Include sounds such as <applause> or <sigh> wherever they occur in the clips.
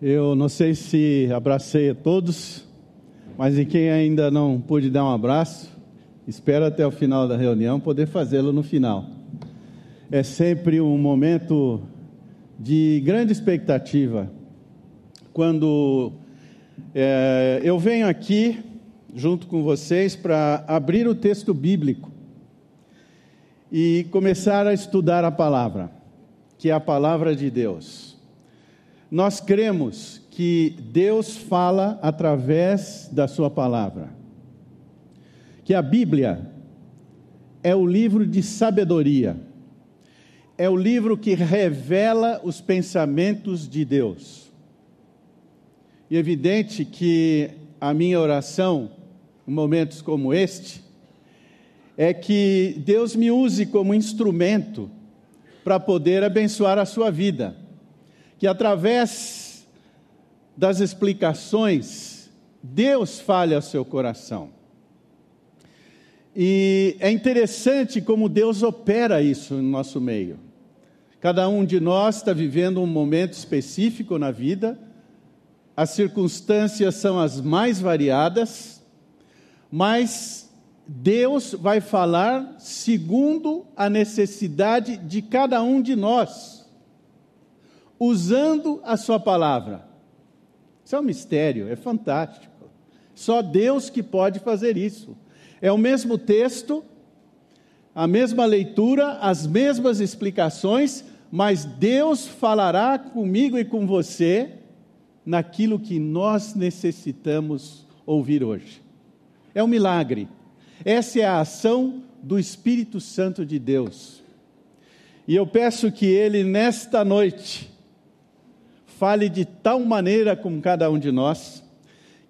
Eu não sei se abracei a todos, mas em quem ainda não pude dar um abraço, espero até o final da reunião poder fazê-lo no final. É sempre um momento de grande expectativa quando é, eu venho aqui junto com vocês para abrir o texto bíblico e começar a estudar a palavra, que é a palavra de Deus. Nós cremos que Deus fala através da Sua palavra, que a Bíblia é o livro de sabedoria, é o livro que revela os pensamentos de Deus. E é evidente que a minha oração, em momentos como este, é que Deus me use como instrumento para poder abençoar a sua vida que através das explicações, Deus fale ao seu coração. E é interessante como Deus opera isso no nosso meio. Cada um de nós está vivendo um momento específico na vida, as circunstâncias são as mais variadas, mas Deus vai falar segundo a necessidade de cada um de nós usando a sua palavra. Isso é um mistério, é fantástico. Só Deus que pode fazer isso. É o mesmo texto, a mesma leitura, as mesmas explicações, mas Deus falará comigo e com você naquilo que nós necessitamos ouvir hoje. É um milagre. Essa é a ação do Espírito Santo de Deus. E eu peço que Ele, nesta noite, fale de tal maneira com cada um de nós,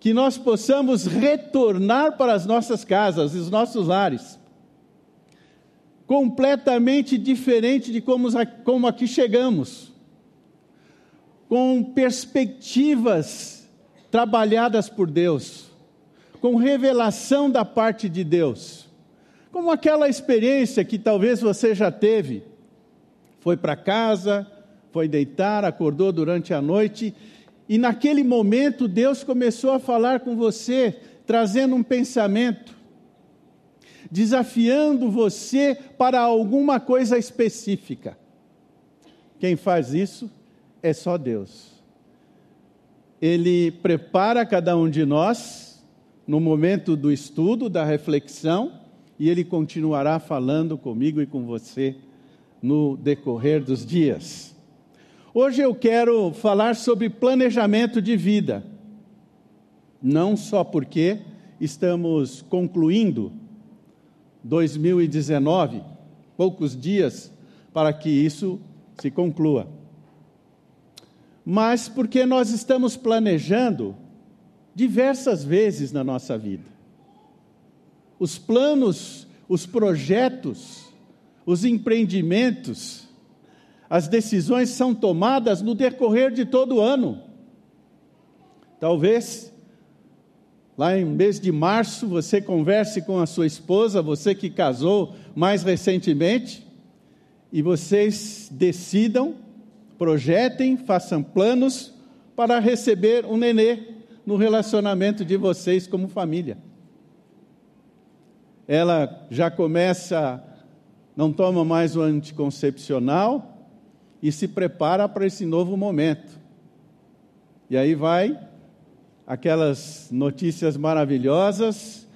que nós possamos retornar para as nossas casas, os nossos lares, completamente diferente de como, como aqui chegamos, com perspectivas trabalhadas por Deus, com revelação da parte de Deus, como aquela experiência que talvez você já teve, foi para casa, foi deitar, acordou durante a noite e naquele momento Deus começou a falar com você, trazendo um pensamento, desafiando você para alguma coisa específica. Quem faz isso é só Deus. Ele prepara cada um de nós no momento do estudo, da reflexão, e ele continuará falando comigo e com você no decorrer dos dias. Hoje eu quero falar sobre planejamento de vida. Não só porque estamos concluindo 2019, poucos dias para que isso se conclua, mas porque nós estamos planejando diversas vezes na nossa vida. Os planos, os projetos, os empreendimentos, as decisões são tomadas no decorrer de todo o ano. Talvez lá em mês de março você converse com a sua esposa, você que casou mais recentemente, e vocês decidam, projetem, façam planos para receber um nenê no relacionamento de vocês como família. Ela já começa, não toma mais o anticoncepcional, e se prepara para esse novo momento. E aí vai aquelas notícias maravilhosas,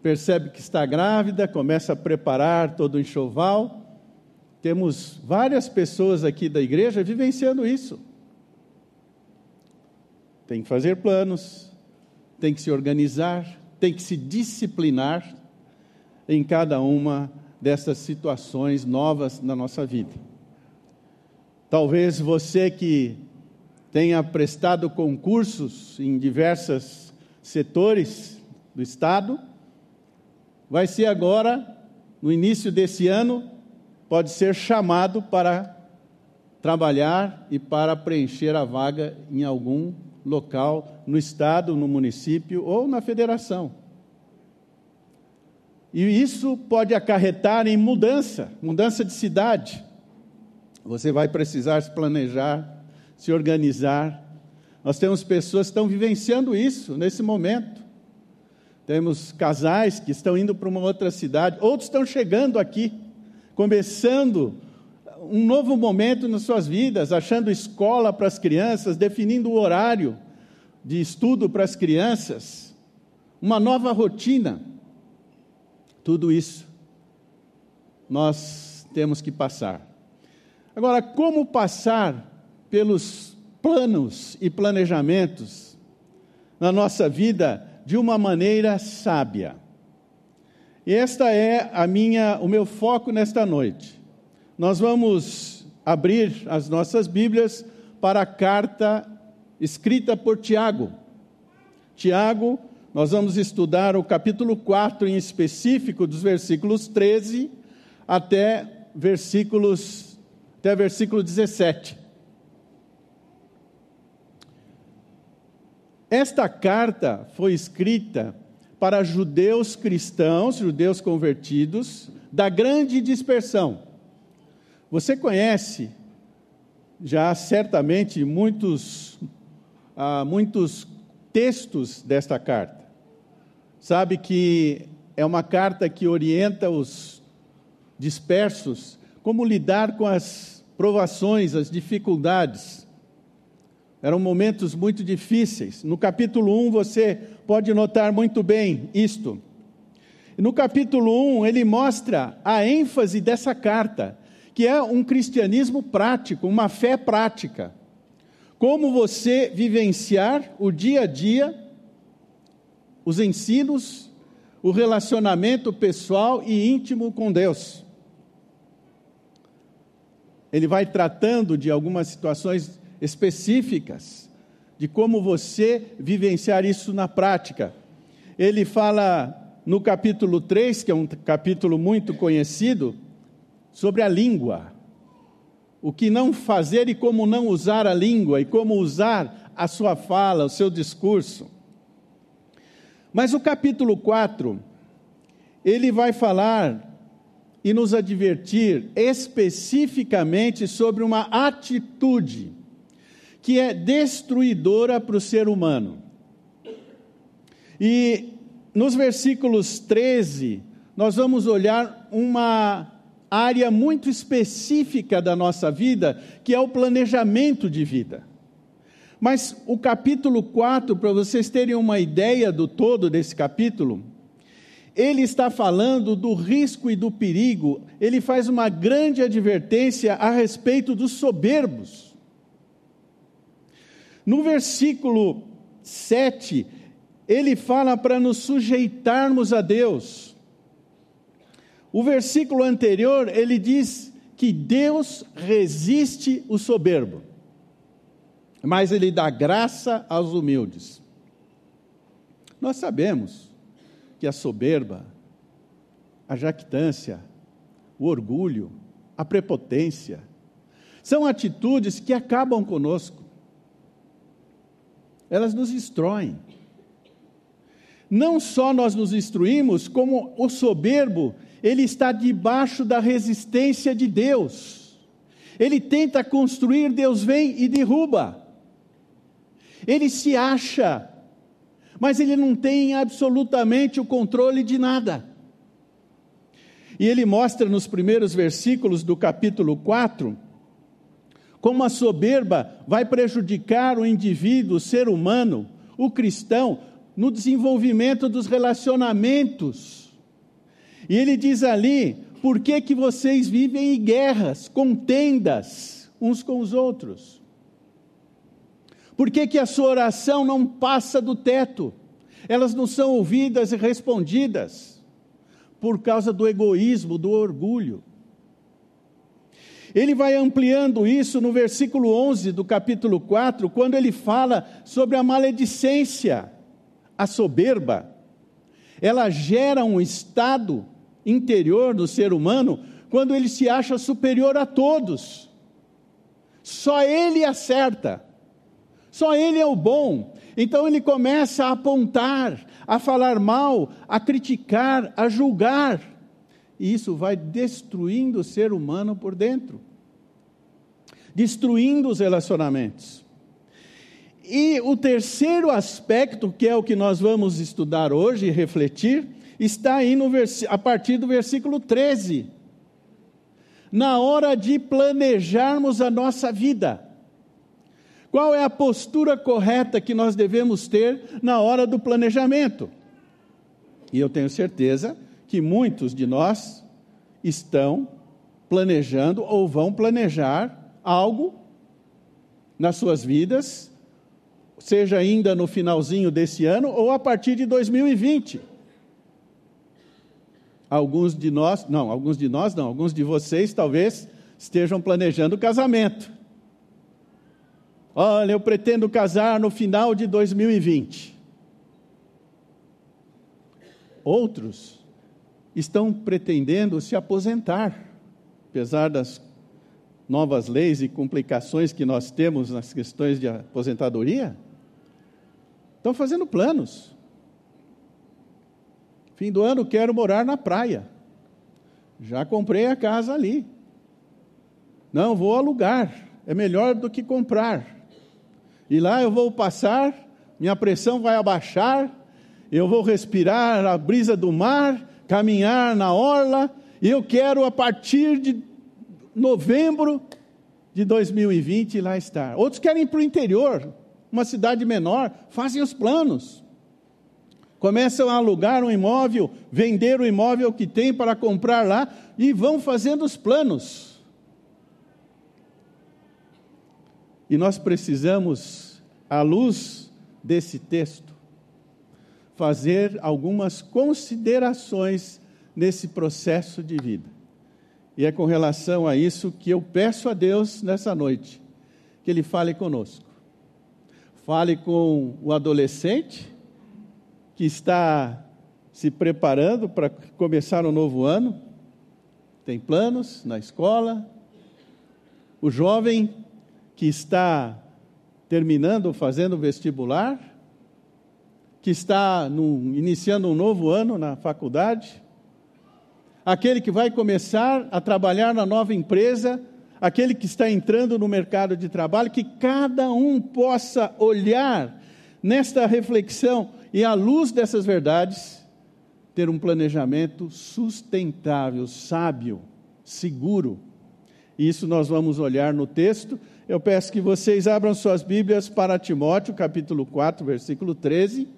percebe que está grávida, começa a preparar todo o enxoval. Temos várias pessoas aqui da igreja vivenciando isso. Tem que fazer planos, tem que se organizar, tem que se disciplinar em cada uma dessas situações novas na nossa vida. Talvez você que tenha prestado concursos em diversos setores do Estado, vai ser agora, no início desse ano, pode ser chamado para trabalhar e para preencher a vaga em algum local no Estado, no município ou na federação. E isso pode acarretar em mudança, mudança de cidade. Você vai precisar se planejar, se organizar, Nós temos pessoas que estão vivenciando isso nesse momento. Temos casais que estão indo para uma outra cidade, outros estão chegando aqui, começando um novo momento nas suas vidas, achando escola para as crianças, definindo o horário de estudo para as crianças, uma nova rotina. Tudo isso nós temos que passar. Agora, como passar pelos planos e planejamentos na nossa vida de uma maneira sábia? Esta é a minha, o meu foco nesta noite. Nós vamos abrir as nossas Bíblias para a carta escrita por Tiago. Tiago, nós vamos estudar o capítulo 4 em específico, dos versículos 13 até versículos até versículo 17. Esta carta foi escrita para judeus cristãos, judeus convertidos, da grande dispersão. Você conhece já certamente muitos, ah, muitos textos desta carta. Sabe que é uma carta que orienta os dispersos como lidar com as provações, as dificuldades. Eram momentos muito difíceis. No capítulo 1 você pode notar muito bem isto. No capítulo 1 ele mostra a ênfase dessa carta, que é um cristianismo prático, uma fé prática. Como você vivenciar o dia a dia, os ensinos, o relacionamento pessoal e íntimo com Deus. Ele vai tratando de algumas situações específicas, de como você vivenciar isso na prática. Ele fala no capítulo 3, que é um capítulo muito conhecido, sobre a língua. O que não fazer e como não usar a língua, e como usar a sua fala, o seu discurso. Mas o capítulo 4, ele vai falar e nos advertir especificamente sobre uma atitude que é destruidora para o ser humano. E nos versículos 13, nós vamos olhar uma área muito específica da nossa vida, que é o planejamento de vida. Mas o capítulo 4, para vocês terem uma ideia do todo desse capítulo, ele está falando do risco e do perigo, ele faz uma grande advertência a respeito dos soberbos. No versículo 7, ele fala para nos sujeitarmos a Deus. O versículo anterior, ele diz que Deus resiste o soberbo, mas ele dá graça aos humildes. Nós sabemos que a soberba, a jactância, o orgulho, a prepotência, são atitudes que acabam conosco. Elas nos destroem. Não só nós nos instruímos, como o soberbo, ele está debaixo da resistência de Deus. Ele tenta construir, Deus vem e derruba. Ele se acha, mas ele não tem absolutamente o controle de nada. E ele mostra nos primeiros versículos do capítulo 4 como a soberba vai prejudicar o indivíduo, o ser humano, o cristão, no desenvolvimento dos relacionamentos. E ele diz ali: por que, que vocês vivem em guerras, contendas uns com os outros? Por que, que a sua oração não passa do teto? Elas não são ouvidas e respondidas por causa do egoísmo, do orgulho. Ele vai ampliando isso no versículo 11 do capítulo 4, quando ele fala sobre a maledicência a soberba, ela gera um estado interior do ser humano quando ele se acha superior a todos. Só ele acerta, só ele é o bom. Então ele começa a apontar, a falar mal, a criticar, a julgar. E isso vai destruindo o ser humano por dentro, destruindo os relacionamentos. E o terceiro aspecto, que é o que nós vamos estudar hoje e refletir, está aí no a partir do versículo 13. Na hora de planejarmos a nossa vida. Qual é a postura correta que nós devemos ter na hora do planejamento? E eu tenho certeza que muitos de nós estão planejando ou vão planejar algo nas suas vidas, seja ainda no finalzinho desse ano ou a partir de 2020. Alguns de nós, não, alguns de nós não, alguns de vocês talvez estejam planejando casamento. Olha, eu pretendo casar no final de 2020. Outros estão pretendendo se aposentar, apesar das novas leis e complicações que nós temos nas questões de aposentadoria. Estão fazendo planos. Fim do ano quero morar na praia. Já comprei a casa ali. Não, vou alugar. É melhor do que comprar. E lá eu vou passar, minha pressão vai abaixar, eu vou respirar a brisa do mar, caminhar na orla, e eu quero a partir de novembro de 2020 lá estar. Outros querem ir para o interior, uma cidade menor, fazem os planos começam a alugar um imóvel, vender o imóvel que tem para comprar lá e vão fazendo os planos. E nós precisamos, à luz desse texto, fazer algumas considerações nesse processo de vida. E é com relação a isso que eu peço a Deus nessa noite, que Ele fale conosco. Fale com o adolescente, que está se preparando para começar um novo ano, tem planos na escola, o jovem que está terminando, fazendo vestibular, que está no, iniciando um novo ano na faculdade, aquele que vai começar a trabalhar na nova empresa, aquele que está entrando no mercado de trabalho, que cada um possa olhar nesta reflexão e, à luz dessas verdades, ter um planejamento sustentável, sábio, seguro. Isso nós vamos olhar no texto. Eu peço que vocês abram suas Bíblias para Timóteo, capítulo 4, versículo 13.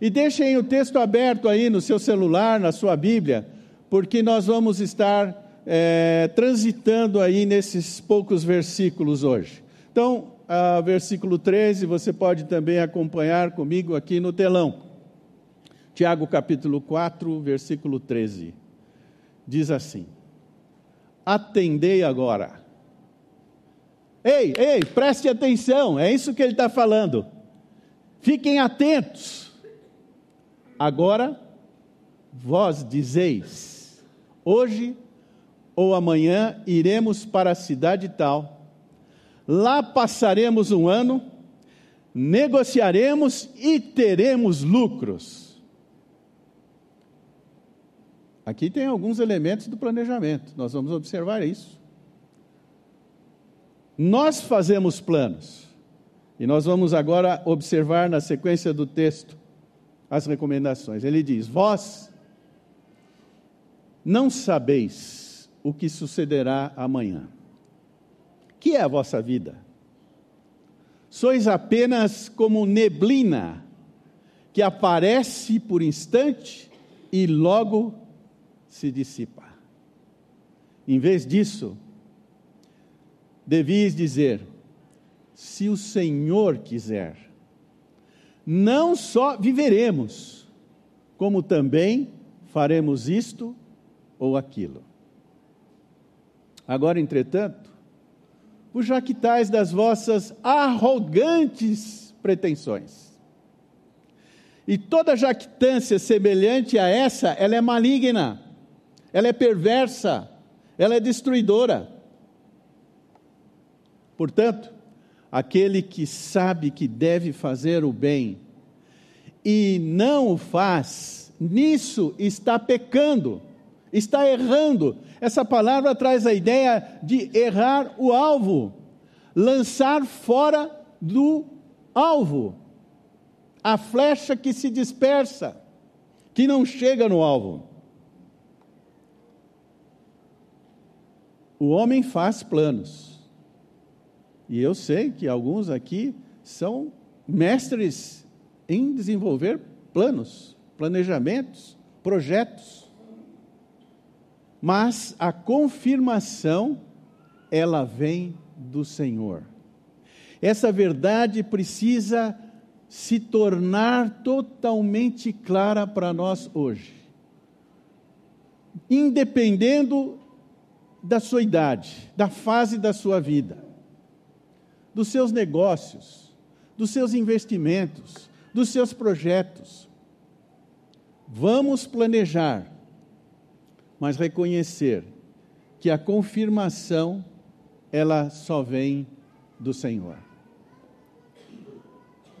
E deixem o texto aberto aí no seu celular, na sua Bíblia, porque nós vamos estar é, transitando aí nesses poucos versículos hoje. Então, ah, versículo 13, você pode também acompanhar comigo aqui no telão. Tiago capítulo 4, versículo 13. Diz assim: Atendei agora. Ei, ei, preste atenção, é isso que ele está falando. Fiquem atentos. Agora, vós dizeis: hoje ou amanhã iremos para a cidade tal Lá passaremos um ano, negociaremos e teremos lucros. Aqui tem alguns elementos do planejamento, nós vamos observar isso. Nós fazemos planos, e nós vamos agora observar na sequência do texto as recomendações. Ele diz: Vós não sabeis o que sucederá amanhã que é a vossa vida? Sois apenas como neblina que aparece por instante e logo se dissipa. Em vez disso, devias dizer: se o Senhor quiser, não só viveremos, como também faremos isto ou aquilo. Agora, entretanto, vos jactais das vossas arrogantes pretensões. E toda jactância semelhante a essa, ela é maligna, ela é perversa, ela é destruidora. Portanto, aquele que sabe que deve fazer o bem e não o faz, nisso está pecando está errando. Essa palavra traz a ideia de errar o alvo, lançar fora do alvo, a flecha que se dispersa, que não chega no alvo. O homem faz planos. E eu sei que alguns aqui são mestres em desenvolver planos, planejamentos, projetos. Mas a confirmação, ela vem do Senhor. Essa verdade precisa se tornar totalmente clara para nós hoje. Independendo da sua idade, da fase da sua vida, dos seus negócios, dos seus investimentos, dos seus projetos. Vamos planejar, mas reconhecer que a confirmação ela só vem do Senhor.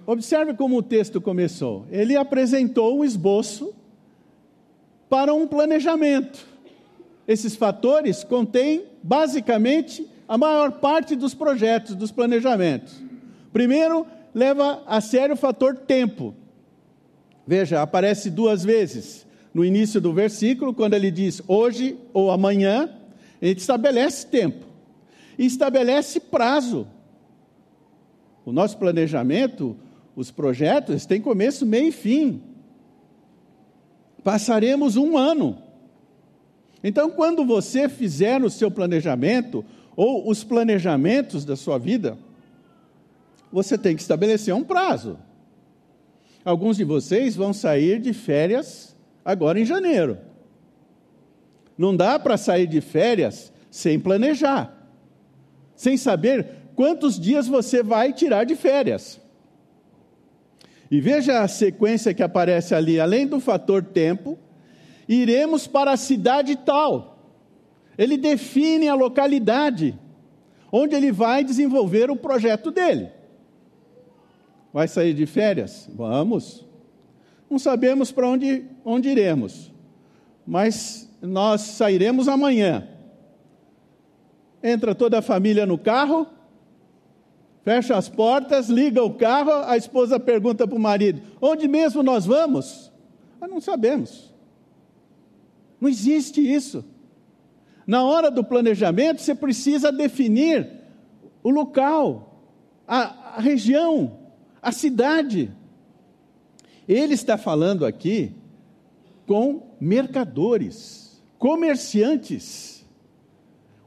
Observe como o texto começou. Ele apresentou um esboço para um planejamento. Esses fatores contêm, basicamente, a maior parte dos projetos, dos planejamentos. Primeiro, leva a sério o fator tempo. Veja, aparece duas vezes. No início do versículo, quando ele diz hoje ou amanhã, ele estabelece tempo estabelece prazo. O nosso planejamento, os projetos, têm começo, meio e fim. Passaremos um ano. Então, quando você fizer o seu planejamento, ou os planejamentos da sua vida, você tem que estabelecer um prazo. Alguns de vocês vão sair de férias agora em janeiro. Não dá para sair de férias sem planejar, sem saber quantos dias você vai tirar de férias. E veja a sequência que aparece ali, além do fator tempo, iremos para a cidade tal. Ele define a localidade onde ele vai desenvolver o projeto dele. Vai sair de férias? Vamos. Não sabemos para onde, onde iremos, mas nós sairemos amanhã. Entra toda a família no carro, fecha as portas, liga o carro, a esposa pergunta para o marido: onde mesmo nós vamos? Nós não sabemos. Não existe isso. Na hora do planejamento, você precisa definir o local, a, a região, a cidade. Ele está falando aqui com mercadores, comerciantes.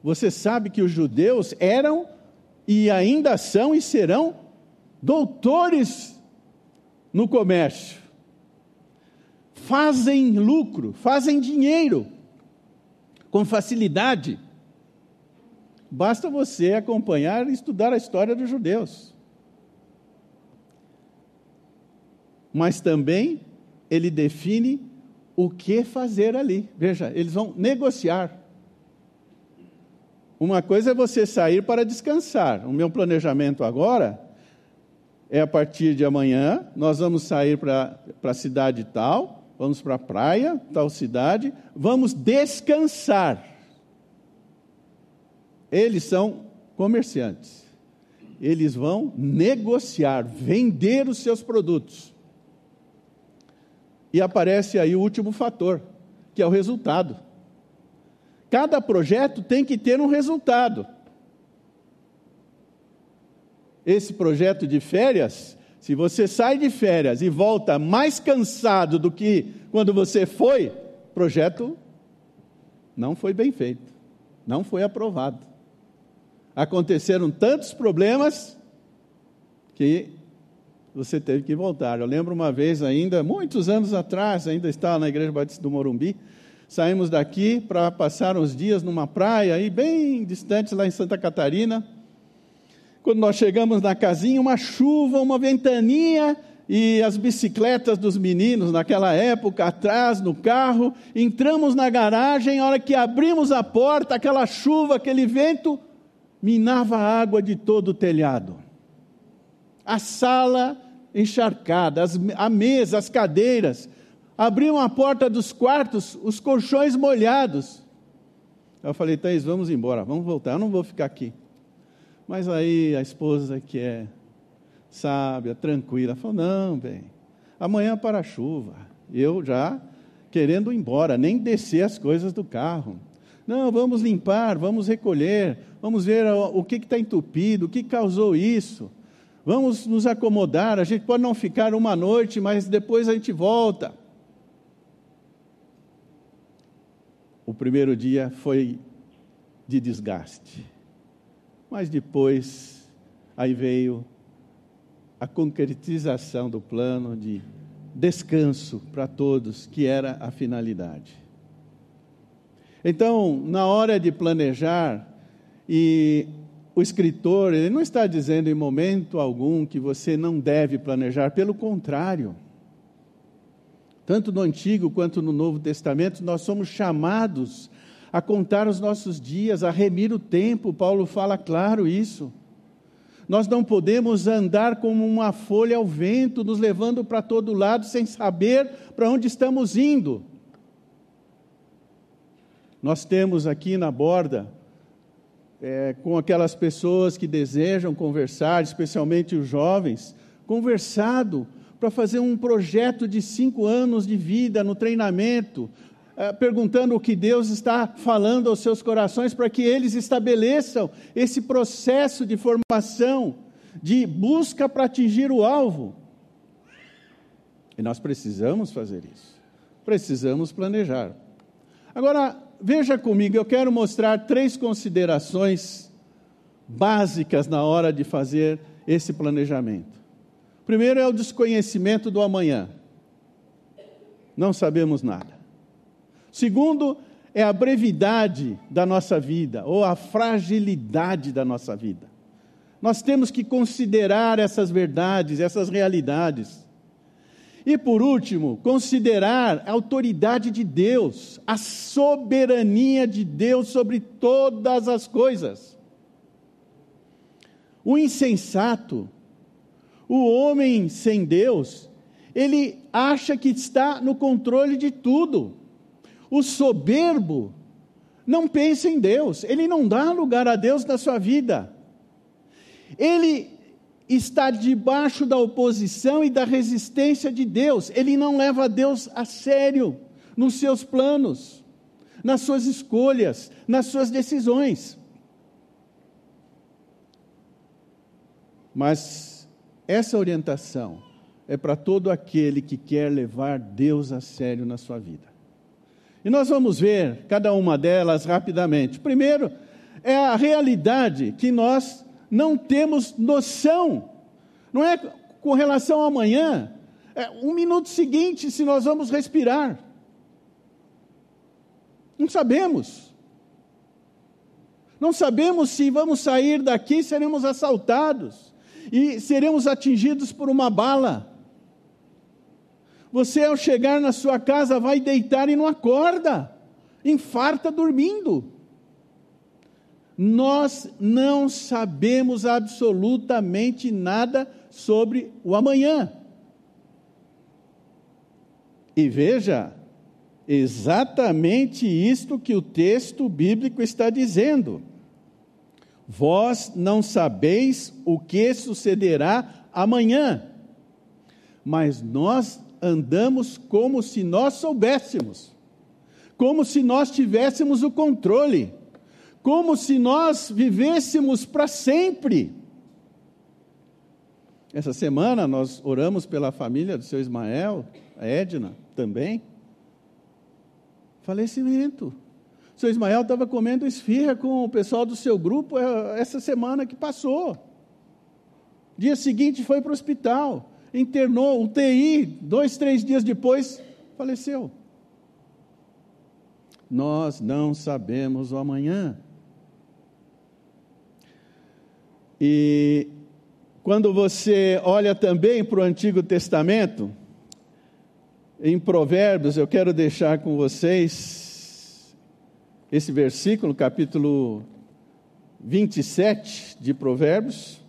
Você sabe que os judeus eram e ainda são e serão doutores no comércio fazem lucro, fazem dinheiro com facilidade. Basta você acompanhar e estudar a história dos judeus. Mas também ele define o que fazer ali. Veja, eles vão negociar. Uma coisa é você sair para descansar. O meu planejamento agora é a partir de amanhã, nós vamos sair para a cidade tal, vamos para a praia, tal cidade, vamos descansar. Eles são comerciantes. Eles vão negociar, vender os seus produtos. E aparece aí o último fator, que é o resultado. Cada projeto tem que ter um resultado. Esse projeto de férias se você sai de férias e volta mais cansado do que quando você foi, projeto não foi bem feito, não foi aprovado. Aconteceram tantos problemas que você teve que voltar. Eu lembro uma vez ainda, muitos anos atrás, ainda estava na Igreja Batista do Morumbi, saímos daqui para passar uns dias numa praia aí bem distante lá em Santa Catarina. Quando nós chegamos na casinha, uma chuva, uma ventania, e as bicicletas dos meninos naquela época atrás no carro, entramos na garagem, a hora que abrimos a porta, aquela chuva, aquele vento minava a água de todo o telhado. A sala encharcada, as, a mesa, as cadeiras, abriam a porta dos quartos, os colchões molhados. Eu falei, Thaís, vamos embora, vamos voltar, eu não vou ficar aqui. Mas aí a esposa, que é sábia, tranquila. Falou: não, bem, amanhã para a chuva. Eu já querendo ir embora, nem descer as coisas do carro. Não, vamos limpar, vamos recolher, vamos ver o que está entupido, o que causou isso. Vamos nos acomodar. A gente pode não ficar uma noite, mas depois a gente volta. O primeiro dia foi de desgaste, mas depois aí veio a concretização do plano de descanso para todos, que era a finalidade. Então, na hora de planejar, e o escritor, ele não está dizendo em momento algum que você não deve planejar, pelo contrário. Tanto no Antigo quanto no Novo Testamento, nós somos chamados a contar os nossos dias, a remir o tempo, Paulo fala claro isso. Nós não podemos andar como uma folha ao vento, nos levando para todo lado sem saber para onde estamos indo. Nós temos aqui na borda, é, com aquelas pessoas que desejam conversar, especialmente os jovens, conversado para fazer um projeto de cinco anos de vida no treinamento, perguntando o que Deus está falando aos seus corações para que eles estabeleçam esse processo de formação, de busca para atingir o alvo. E nós precisamos fazer isso. Precisamos planejar. Agora, veja comigo, eu quero mostrar três considerações básicas na hora de fazer esse planejamento. Primeiro é o desconhecimento do amanhã. Não sabemos nada. Segundo, é a brevidade da nossa vida, ou a fragilidade da nossa vida. Nós temos que considerar essas verdades, essas realidades. E por último, considerar a autoridade de Deus, a soberania de Deus sobre todas as coisas. O insensato, o homem sem Deus, ele acha que está no controle de tudo. O soberbo não pensa em Deus, ele não dá lugar a Deus na sua vida. Ele está debaixo da oposição e da resistência de Deus. Ele não leva Deus a sério nos seus planos, nas suas escolhas, nas suas decisões. Mas essa orientação é para todo aquele que quer levar Deus a sério na sua vida. E nós vamos ver cada uma delas rapidamente. Primeiro, é a realidade que nós não temos noção. Não é com relação ao amanhã, é um minuto seguinte se nós vamos respirar. Não sabemos. Não sabemos se vamos sair daqui, seremos assaltados e seremos atingidos por uma bala. Você, ao chegar na sua casa, vai deitar e não acorda, infarta dormindo. Nós não sabemos absolutamente nada sobre o amanhã. E veja, exatamente isto que o texto bíblico está dizendo. Vós não sabeis o que sucederá amanhã, mas nós andamos como se nós soubéssemos, como se nós tivéssemos o controle, como se nós vivêssemos para sempre. Essa semana nós oramos pela família do seu Ismael, a Edna também. Falecimento. O seu Ismael estava comendo esfirra com o pessoal do seu grupo é, essa semana que passou. Dia seguinte foi para o hospital internou, um TI, dois, três dias depois, faleceu. Nós não sabemos o amanhã. E quando você olha também para o Antigo Testamento, em Provérbios, eu quero deixar com vocês esse versículo, capítulo 27 de Provérbios.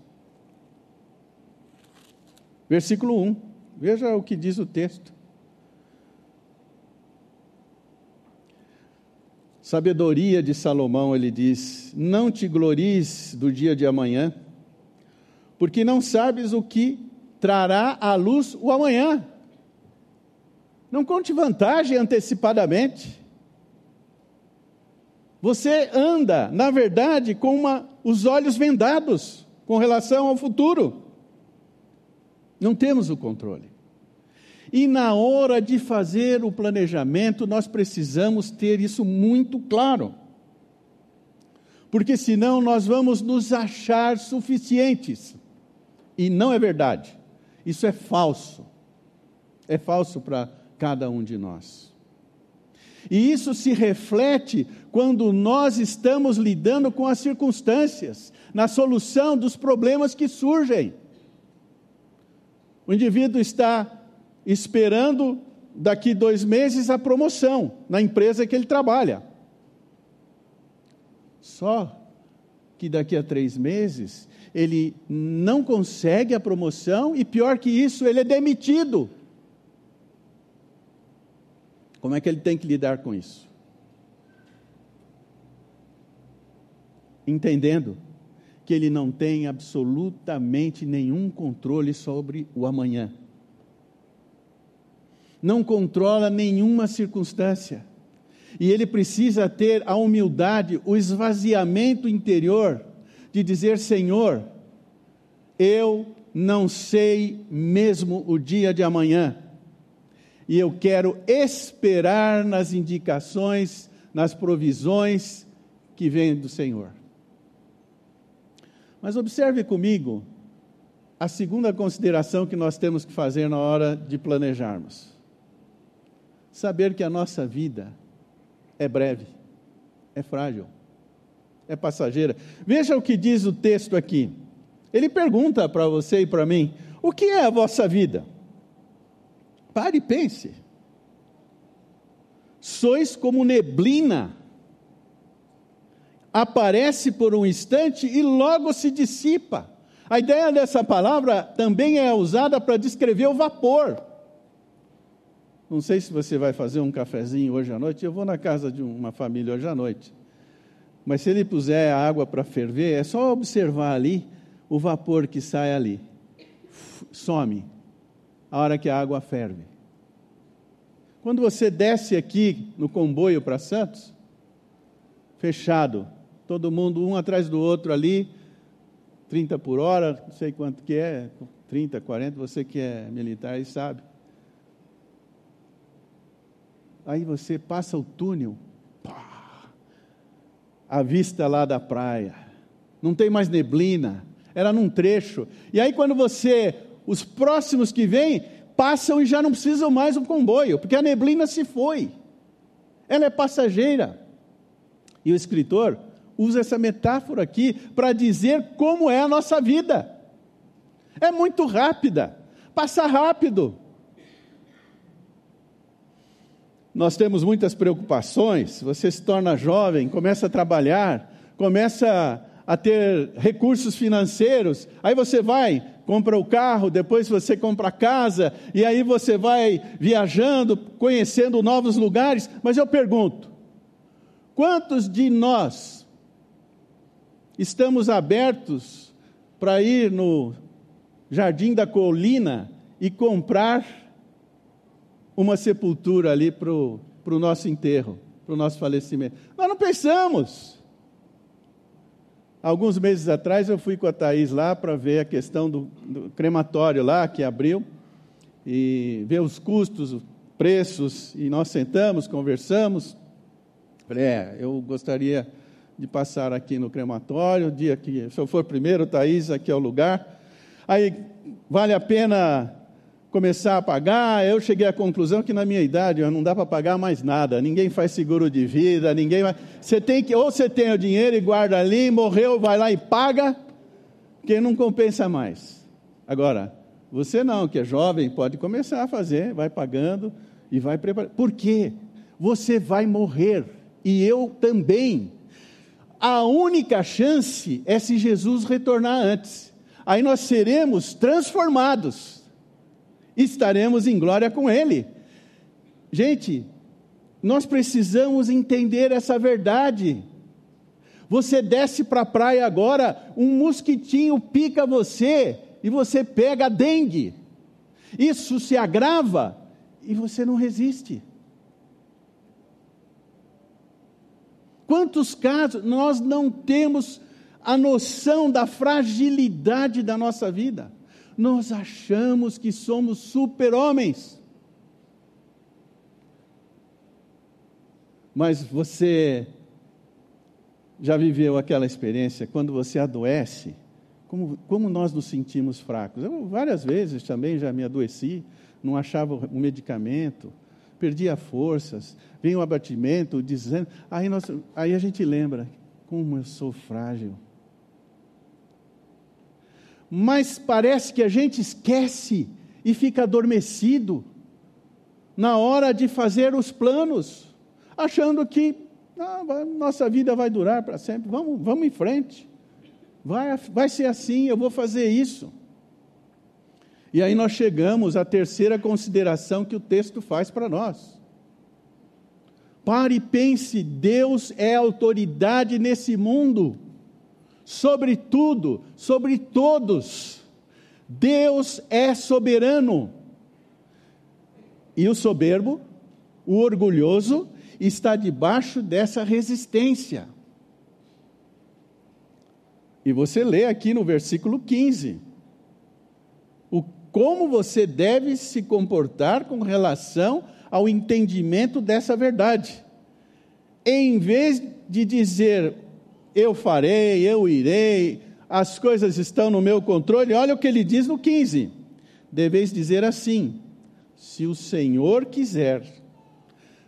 Versículo 1. Veja o que diz o texto. Sabedoria de Salomão, ele diz: Não te glories do dia de amanhã, porque não sabes o que trará à luz o amanhã. Não conte vantagem antecipadamente. Você anda, na verdade, com uma, os olhos vendados com relação ao futuro. Não temos o controle. E na hora de fazer o planejamento, nós precisamos ter isso muito claro. Porque senão nós vamos nos achar suficientes. E não é verdade. Isso é falso. É falso para cada um de nós. E isso se reflete quando nós estamos lidando com as circunstâncias, na solução dos problemas que surgem. O indivíduo está esperando daqui dois meses a promoção na empresa que ele trabalha. Só que daqui a três meses ele não consegue a promoção e, pior que isso, ele é demitido. Como é que ele tem que lidar com isso? Entendendo que ele não tem absolutamente nenhum controle sobre o amanhã. Não controla nenhuma circunstância. E ele precisa ter a humildade, o esvaziamento interior de dizer: Senhor, eu não sei mesmo o dia de amanhã e eu quero esperar nas indicações, nas provisões que vêm do Senhor. Mas observe comigo a segunda consideração que nós temos que fazer na hora de planejarmos. Saber que a nossa vida é breve, é frágil, é passageira. Veja o que diz o texto aqui. Ele pergunta para você e para mim: o que é a vossa vida? Pare e pense. Sois como neblina. Aparece por um instante e logo se dissipa. A ideia dessa palavra também é usada para descrever o vapor. Não sei se você vai fazer um cafezinho hoje à noite. Eu vou na casa de uma família hoje à noite. Mas se ele puser a água para ferver, é só observar ali o vapor que sai ali. Some a hora que a água ferve. Quando você desce aqui no comboio para Santos, fechado, todo mundo um atrás do outro ali, 30 por hora, não sei quanto que é, 30, 40, você que é militar e sabe. Aí você passa o túnel, pá, a vista lá da praia, não tem mais neblina, era num trecho. E aí quando você os próximos que vêm passam e já não precisam mais do comboio, porque a neblina se foi. Ela é passageira. E o escritor usa essa metáfora aqui para dizer como é a nossa vida. É muito rápida, passa rápido. Nós temos muitas preocupações. Você se torna jovem, começa a trabalhar, começa a ter recursos financeiros, aí você vai, compra o carro, depois você compra a casa, e aí você vai viajando, conhecendo novos lugares. Mas eu pergunto: quantos de nós estamos abertos para ir no Jardim da Colina e comprar uma sepultura ali para o nosso enterro, para o nosso falecimento? Nós não pensamos. Alguns meses atrás eu fui com a Thaís lá para ver a questão do, do, crematório lá que abriu e ver os custos, preços, e nós sentamos, conversamos. Falei, é, eu gostaria de passar aqui no crematório, dia que, se eu for primeiro, Thaís, aqui é o lugar. Aí, vale a pena começar a pagar, eu cheguei à conclusão que na minha idade não dá para pagar mais nada. Ninguém faz seguro de vida, ninguém vai. Você tem que, ou você tem o dinheiro e guarda ali, morreu, vai lá e paga, que não compensa mais. Agora, você não, que é jovem, pode começar a fazer, vai pagando e vai preparando. Por quê? Você vai morrer e eu também. A única chance é se Jesus retornar antes. Aí nós seremos transformados estaremos em glória com Ele. Gente, nós precisamos entender essa verdade, Você desce para a praia agora, um mosquitinho pica você e você pega dengue. Isso se agrava e você não resiste. Quantos casos nós não temos a noção da fragilidade da nossa vida? Nós achamos que somos super-homens. Mas você já viveu aquela experiência quando você adoece? Como, como nós nos sentimos fracos? Eu várias vezes também já me adoeci, não achava o medicamento, perdia forças, vem o abatimento, dizendo. Aí, nós, aí a gente lembra, como eu sou frágil. Mas parece que a gente esquece e fica adormecido na hora de fazer os planos, achando que ah, nossa vida vai durar para sempre, vamos, vamos em frente, vai, vai ser assim, eu vou fazer isso. E aí nós chegamos à terceira consideração que o texto faz para nós. Pare e pense: Deus é autoridade nesse mundo, sobre tudo, sobre todos. Deus é soberano. E o soberbo, o orgulhoso, está debaixo dessa resistência. E você lê aqui no versículo 15 como você deve se comportar com relação ao entendimento dessa verdade. Em vez de dizer, eu farei, eu irei, as coisas estão no meu controle, olha o que ele diz no 15: deveis dizer assim: se o Senhor quiser,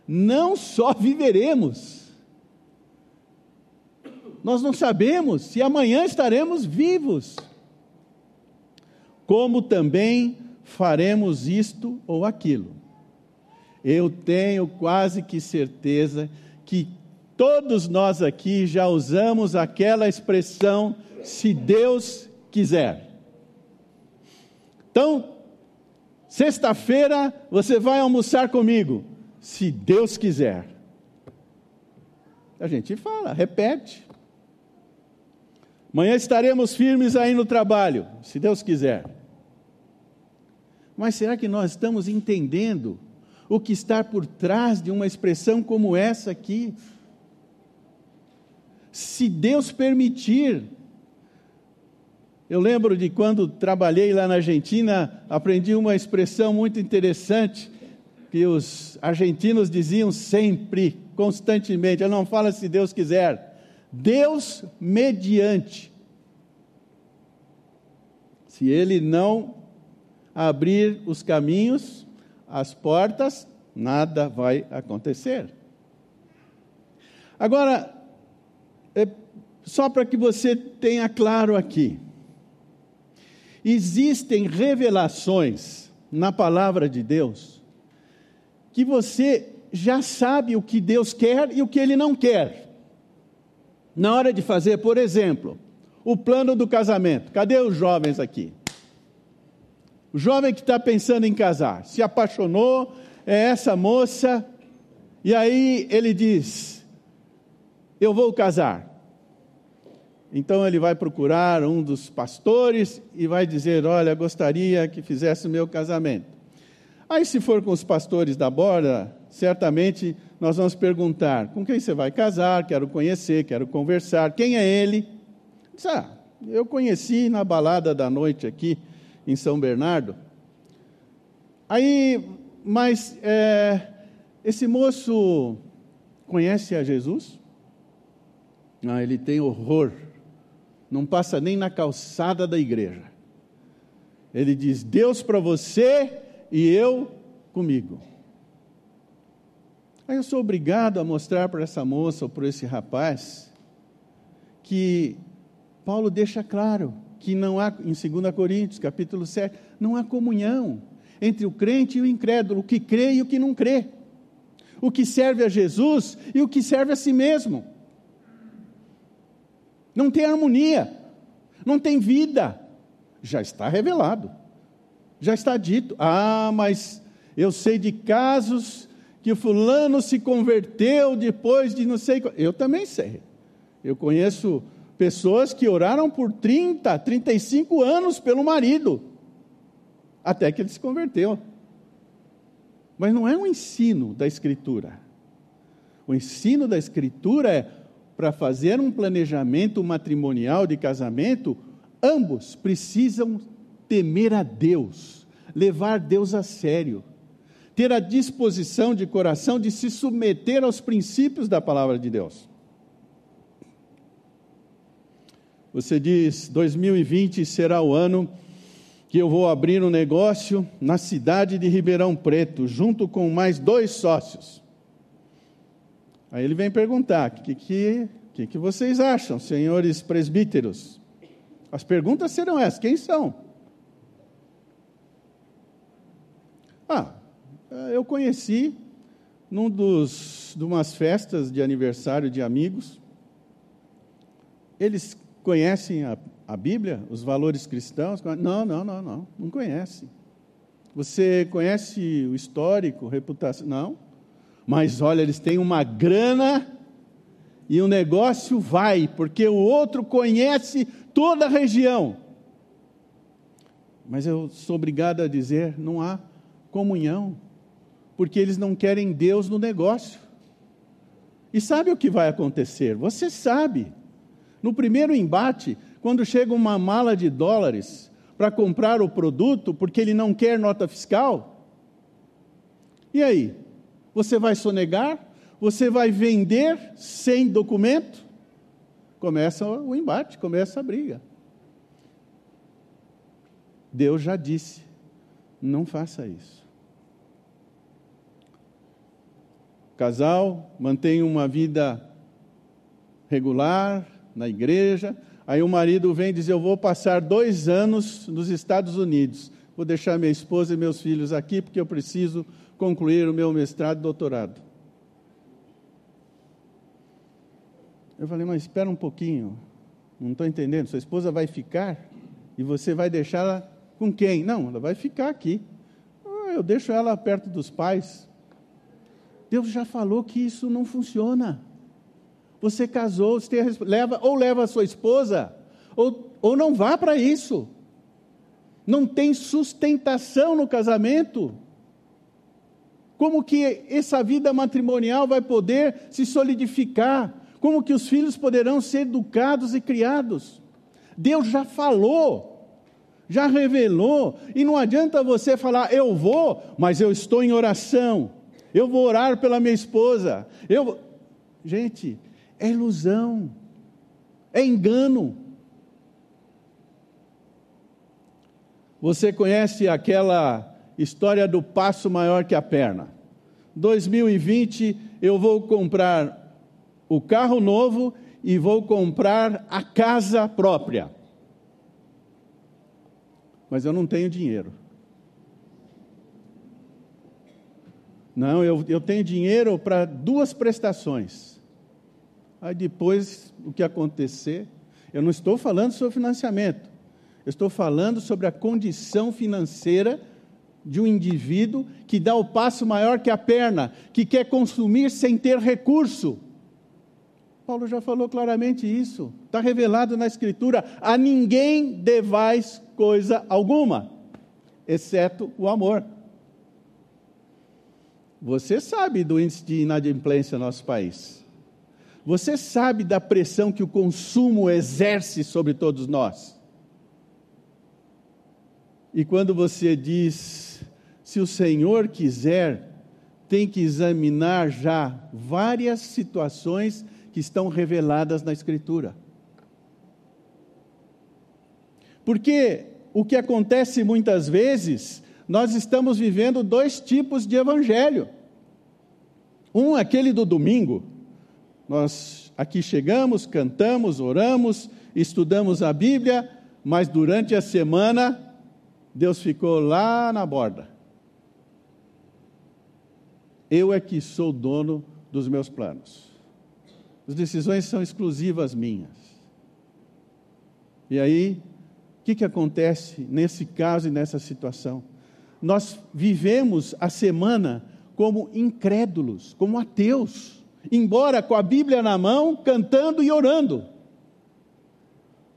não só viveremos, nós não sabemos se amanhã estaremos vivos como também faremos isto ou aquilo. Eu tenho quase que certeza que todos nós aqui já usamos aquela expressão, se Deus quiser. Então, sexta-feira você vai almoçar comigo, se Deus quiser. A gente fala, repete. Amanhã estaremos firmes aí no trabalho, se Deus quiser. Mas será que nós estamos entendendo o que está por trás de uma expressão como essa aqui? Se Deus permitir, eu lembro de quando trabalhei lá na Argentina, aprendi uma expressão muito interessante que os argentinos diziam sempre, constantemente. Eu não falo se Deus quiser. Deus mediante. Se ele não abrir os caminhos, as portas, nada vai acontecer. Agora, é, só para que você tenha claro aqui, existem revelações na palavra de Deus que você já sabe o que Deus quer e o que Ele não quer. Na hora de fazer, por exemplo, o plano do casamento. Cadê os jovens aqui? O jovem que está pensando em casar, se apaixonou, é essa moça, e aí ele diz: Eu vou casar. Então ele vai procurar um dos pastores e vai dizer: Olha, gostaria que fizesse o meu casamento. Aí, se for com os pastores da borda, certamente nós vamos perguntar: Com quem você vai casar? Quero conhecer, quero conversar. Quem é ele? Diz, ah, eu conheci na balada da noite aqui em São Bernardo. Aí, mas é, esse moço conhece a Jesus? Ah, ele tem horror, não passa nem na calçada da igreja. Ele diz: Deus para você e eu comigo. Aí eu sou obrigado a mostrar para essa moça ou para esse rapaz que Paulo deixa claro que não há, em 2 Coríntios, capítulo 7, não há comunhão entre o crente e o incrédulo, o que crê e o que não crê, o que serve a Jesus e o que serve a si mesmo. Não tem harmonia, não tem vida, já está revelado, já está dito. Ah, mas eu sei de casos que o fulano se converteu depois de não sei. Eu também sei. Eu conheço pessoas que oraram por 30, 35 anos pelo marido, até que ele se converteu. Mas não é um ensino da Escritura. O ensino da Escritura é para fazer um planejamento matrimonial de casamento, ambos precisam temer a Deus, levar Deus a sério, ter a disposição de coração de se submeter aos princípios da palavra de Deus. Você diz: 2020 será o ano que eu vou abrir um negócio na cidade de Ribeirão Preto, junto com mais dois sócios. Aí ele vem perguntar: o que, que, que, que vocês acham, senhores presbíteros? As perguntas serão essas: quem são? Ah, eu conheci num dos de umas festas de aniversário de amigos. Eles conhecem a, a Bíblia, os valores cristãos? Não, não, não, não, não conhecem. Você conhece o histórico, reputação? Não. Mas olha, eles têm uma grana e o negócio vai, porque o outro conhece toda a região. Mas eu sou obrigado a dizer: não há comunhão, porque eles não querem Deus no negócio. E sabe o que vai acontecer? Você sabe. No primeiro embate, quando chega uma mala de dólares para comprar o produto, porque ele não quer nota fiscal, e aí? Você vai sonegar? Você vai vender sem documento? Começa o embate, começa a briga. Deus já disse: não faça isso. Casal mantém uma vida regular na igreja. Aí o marido vem e diz: Eu vou passar dois anos nos Estados Unidos. Vou deixar minha esposa e meus filhos aqui porque eu preciso concluir o meu mestrado e doutorado. Eu falei, mas espera um pouquinho, não estou entendendo. Sua esposa vai ficar e você vai deixá-la com quem? Não, ela vai ficar aqui. Ah, eu deixo ela perto dos pais. Deus já falou que isso não funciona. Você casou, você tem leva, ou leva a sua esposa, ou, ou não vá para isso. Não tem sustentação no casamento. Como que essa vida matrimonial vai poder se solidificar? Como que os filhos poderão ser educados e criados? Deus já falou, já revelou, e não adianta você falar, eu vou, mas eu estou em oração, eu vou orar pela minha esposa. Eu... Gente, é ilusão, é engano. Você conhece aquela história do passo maior que a perna. 2020 eu vou comprar o carro novo e vou comprar a casa própria. Mas eu não tenho dinheiro. Não, eu, eu tenho dinheiro para duas prestações. Aí depois o que acontecer, eu não estou falando sobre financiamento, eu estou falando sobre a condição financeira de um indivíduo que dá o passo maior que a perna, que quer consumir sem ter recurso. Paulo já falou claramente isso, está revelado na Escritura: a ninguém devais coisa alguma, exceto o amor. Você sabe do índice de inadimplência no nosso país. Você sabe da pressão que o consumo exerce sobre todos nós. E quando você diz se o Senhor quiser, tem que examinar já várias situações que estão reveladas na Escritura. Porque o que acontece muitas vezes, nós estamos vivendo dois tipos de evangelho. Um, aquele do domingo. Nós aqui chegamos, cantamos, oramos, estudamos a Bíblia, mas durante a semana, Deus ficou lá na borda. Eu é que sou dono dos meus planos. As decisões são exclusivas minhas. E aí, o que, que acontece nesse caso e nessa situação? Nós vivemos a semana como incrédulos, como ateus, embora com a Bíblia na mão, cantando e orando,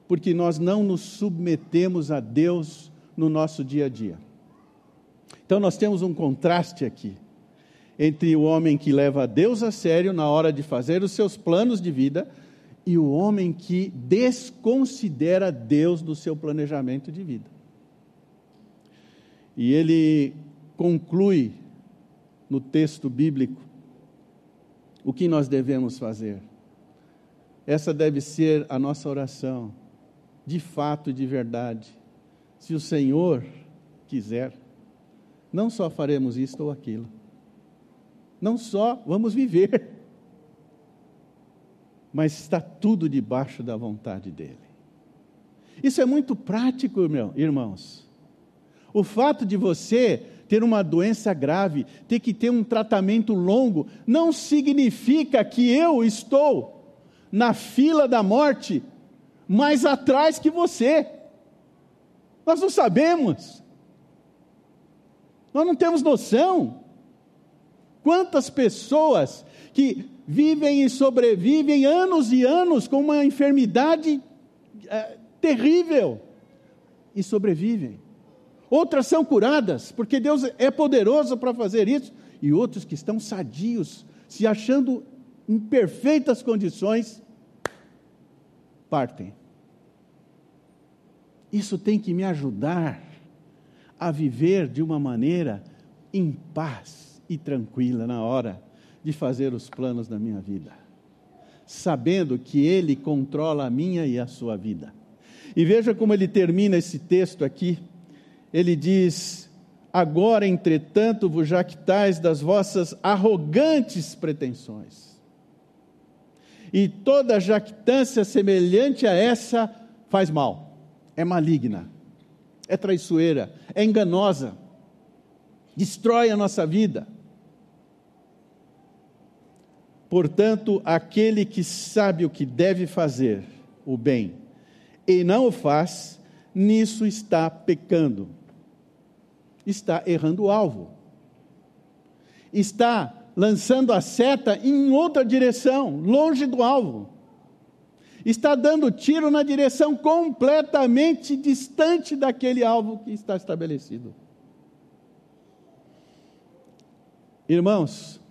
porque nós não nos submetemos a Deus no nosso dia a dia. Então nós temos um contraste aqui entre o homem que leva Deus a sério na hora de fazer os seus planos de vida e o homem que desconsidera Deus no seu planejamento de vida. E ele conclui no texto bíblico o que nós devemos fazer. Essa deve ser a nossa oração, de fato de verdade. Se o Senhor quiser, não só faremos isto ou aquilo, não só vamos viver, <laughs> mas está tudo debaixo da vontade dEle. Isso é muito prático, meu, irmãos. O fato de você ter uma doença grave, ter que ter um tratamento longo, não significa que eu estou na fila da morte mais atrás que você. Nós não sabemos. Nós não temos noção. Quantas pessoas que vivem e sobrevivem anos e anos com uma enfermidade é, terrível e sobrevivem. Outras são curadas, porque Deus é poderoso para fazer isso, e outros que estão sadios, se achando em perfeitas condições, partem. Isso tem que me ajudar a viver de uma maneira em paz e tranquila na hora de fazer os planos da minha vida, sabendo que Ele controla a minha e a sua vida. E veja como ele termina esse texto aqui. Ele diz: Agora, entretanto, vos jactais das vossas arrogantes pretensões. E toda jactância semelhante a essa faz mal, é maligna, é traiçoeira, é enganosa, destrói a nossa vida. Portanto, aquele que sabe o que deve fazer, o bem, e não o faz, nisso está pecando. Está errando o alvo. Está lançando a seta em outra direção, longe do alvo. Está dando tiro na direção completamente distante daquele alvo que está estabelecido. Irmãos,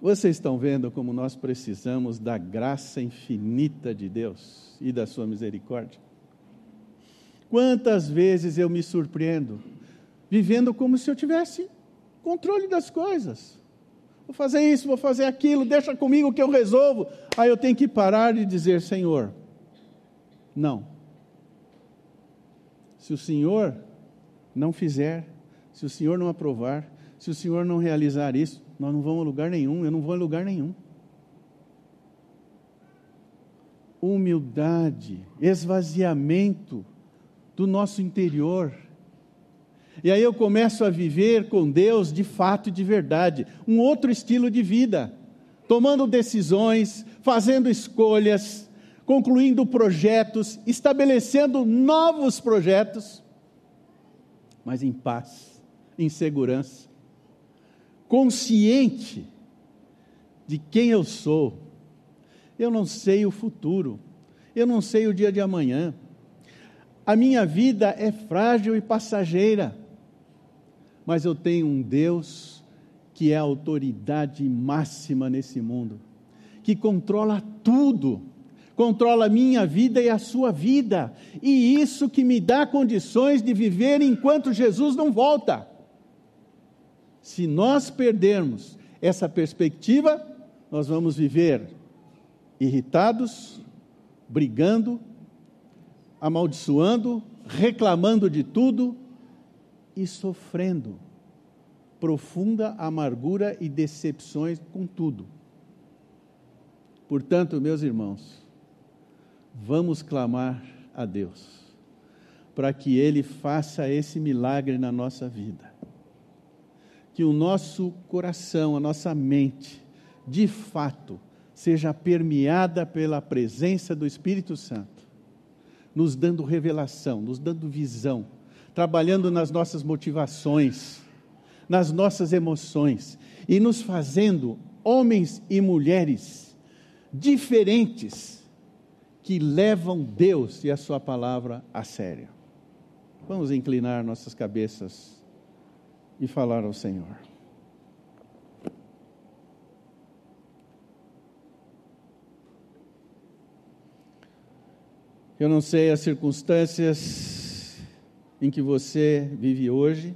Vocês estão vendo como nós precisamos da graça infinita de Deus e da Sua misericórdia? Quantas vezes eu me surpreendo vivendo como se eu tivesse controle das coisas. Vou fazer isso, vou fazer aquilo, deixa comigo que eu resolvo. Aí eu tenho que parar e dizer: Senhor, não. Se o Senhor não fizer, se o Senhor não aprovar, se o Senhor não realizar isso, nós não vamos a lugar nenhum, eu não vou a lugar nenhum. Humildade, esvaziamento do nosso interior. E aí eu começo a viver com Deus de fato e de verdade, um outro estilo de vida, tomando decisões, fazendo escolhas, concluindo projetos, estabelecendo novos projetos, mas em paz, em segurança consciente de quem eu sou. Eu não sei o futuro, eu não sei o dia de amanhã. A minha vida é frágil e passageira, mas eu tenho um Deus que é a autoridade máxima nesse mundo, que controla tudo, controla a minha vida e a sua vida, e isso que me dá condições de viver enquanto Jesus não volta. Se nós perdermos essa perspectiva, nós vamos viver irritados, brigando, amaldiçoando, reclamando de tudo e sofrendo profunda amargura e decepções com tudo. Portanto, meus irmãos, vamos clamar a Deus para que Ele faça esse milagre na nossa vida que o nosso coração, a nossa mente, de fato, seja permeada pela presença do Espírito Santo, nos dando revelação, nos dando visão, trabalhando nas nossas motivações, nas nossas emoções, e nos fazendo homens e mulheres diferentes que levam Deus e a Sua palavra a sério. Vamos inclinar nossas cabeças e falar ao Senhor. Eu não sei as circunstâncias em que você vive hoje,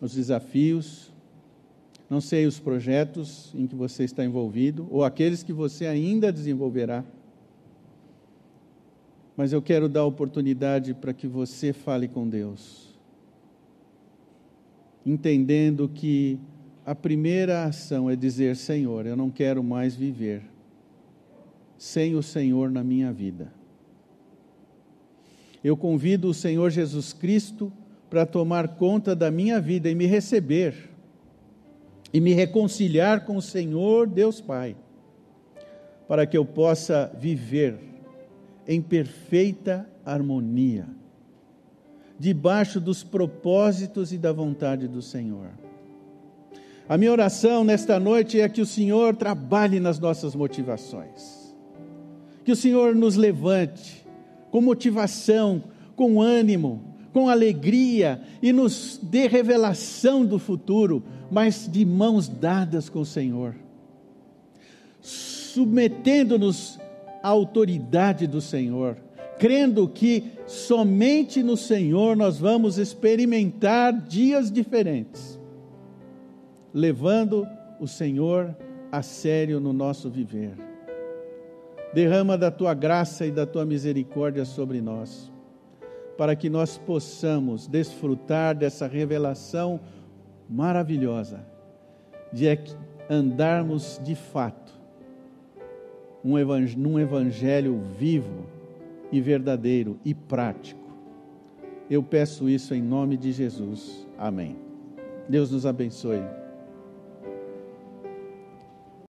os desafios, não sei os projetos em que você está envolvido ou aqueles que você ainda desenvolverá. Mas eu quero dar oportunidade para que você fale com Deus, entendendo que a primeira ação é dizer: Senhor, eu não quero mais viver sem o Senhor na minha vida. Eu convido o Senhor Jesus Cristo para tomar conta da minha vida e me receber, e me reconciliar com o Senhor Deus Pai, para que eu possa viver em perfeita harmonia, debaixo dos propósitos e da vontade do Senhor. A minha oração nesta noite é que o Senhor trabalhe nas nossas motivações que o Senhor nos levante com motivação, com ânimo, com alegria e nos dê revelação do futuro, mas de mãos dadas com o Senhor, submetendo-nos à autoridade do Senhor, crendo que somente no Senhor nós vamos experimentar dias diferentes, levando o Senhor a sério no nosso viver derrama da tua graça e da tua misericórdia sobre nós, para que nós possamos desfrutar dessa revelação maravilhosa de andarmos de fato um evangelho, num evangelho vivo e verdadeiro e prático. Eu peço isso em nome de Jesus. Amém. Deus nos abençoe.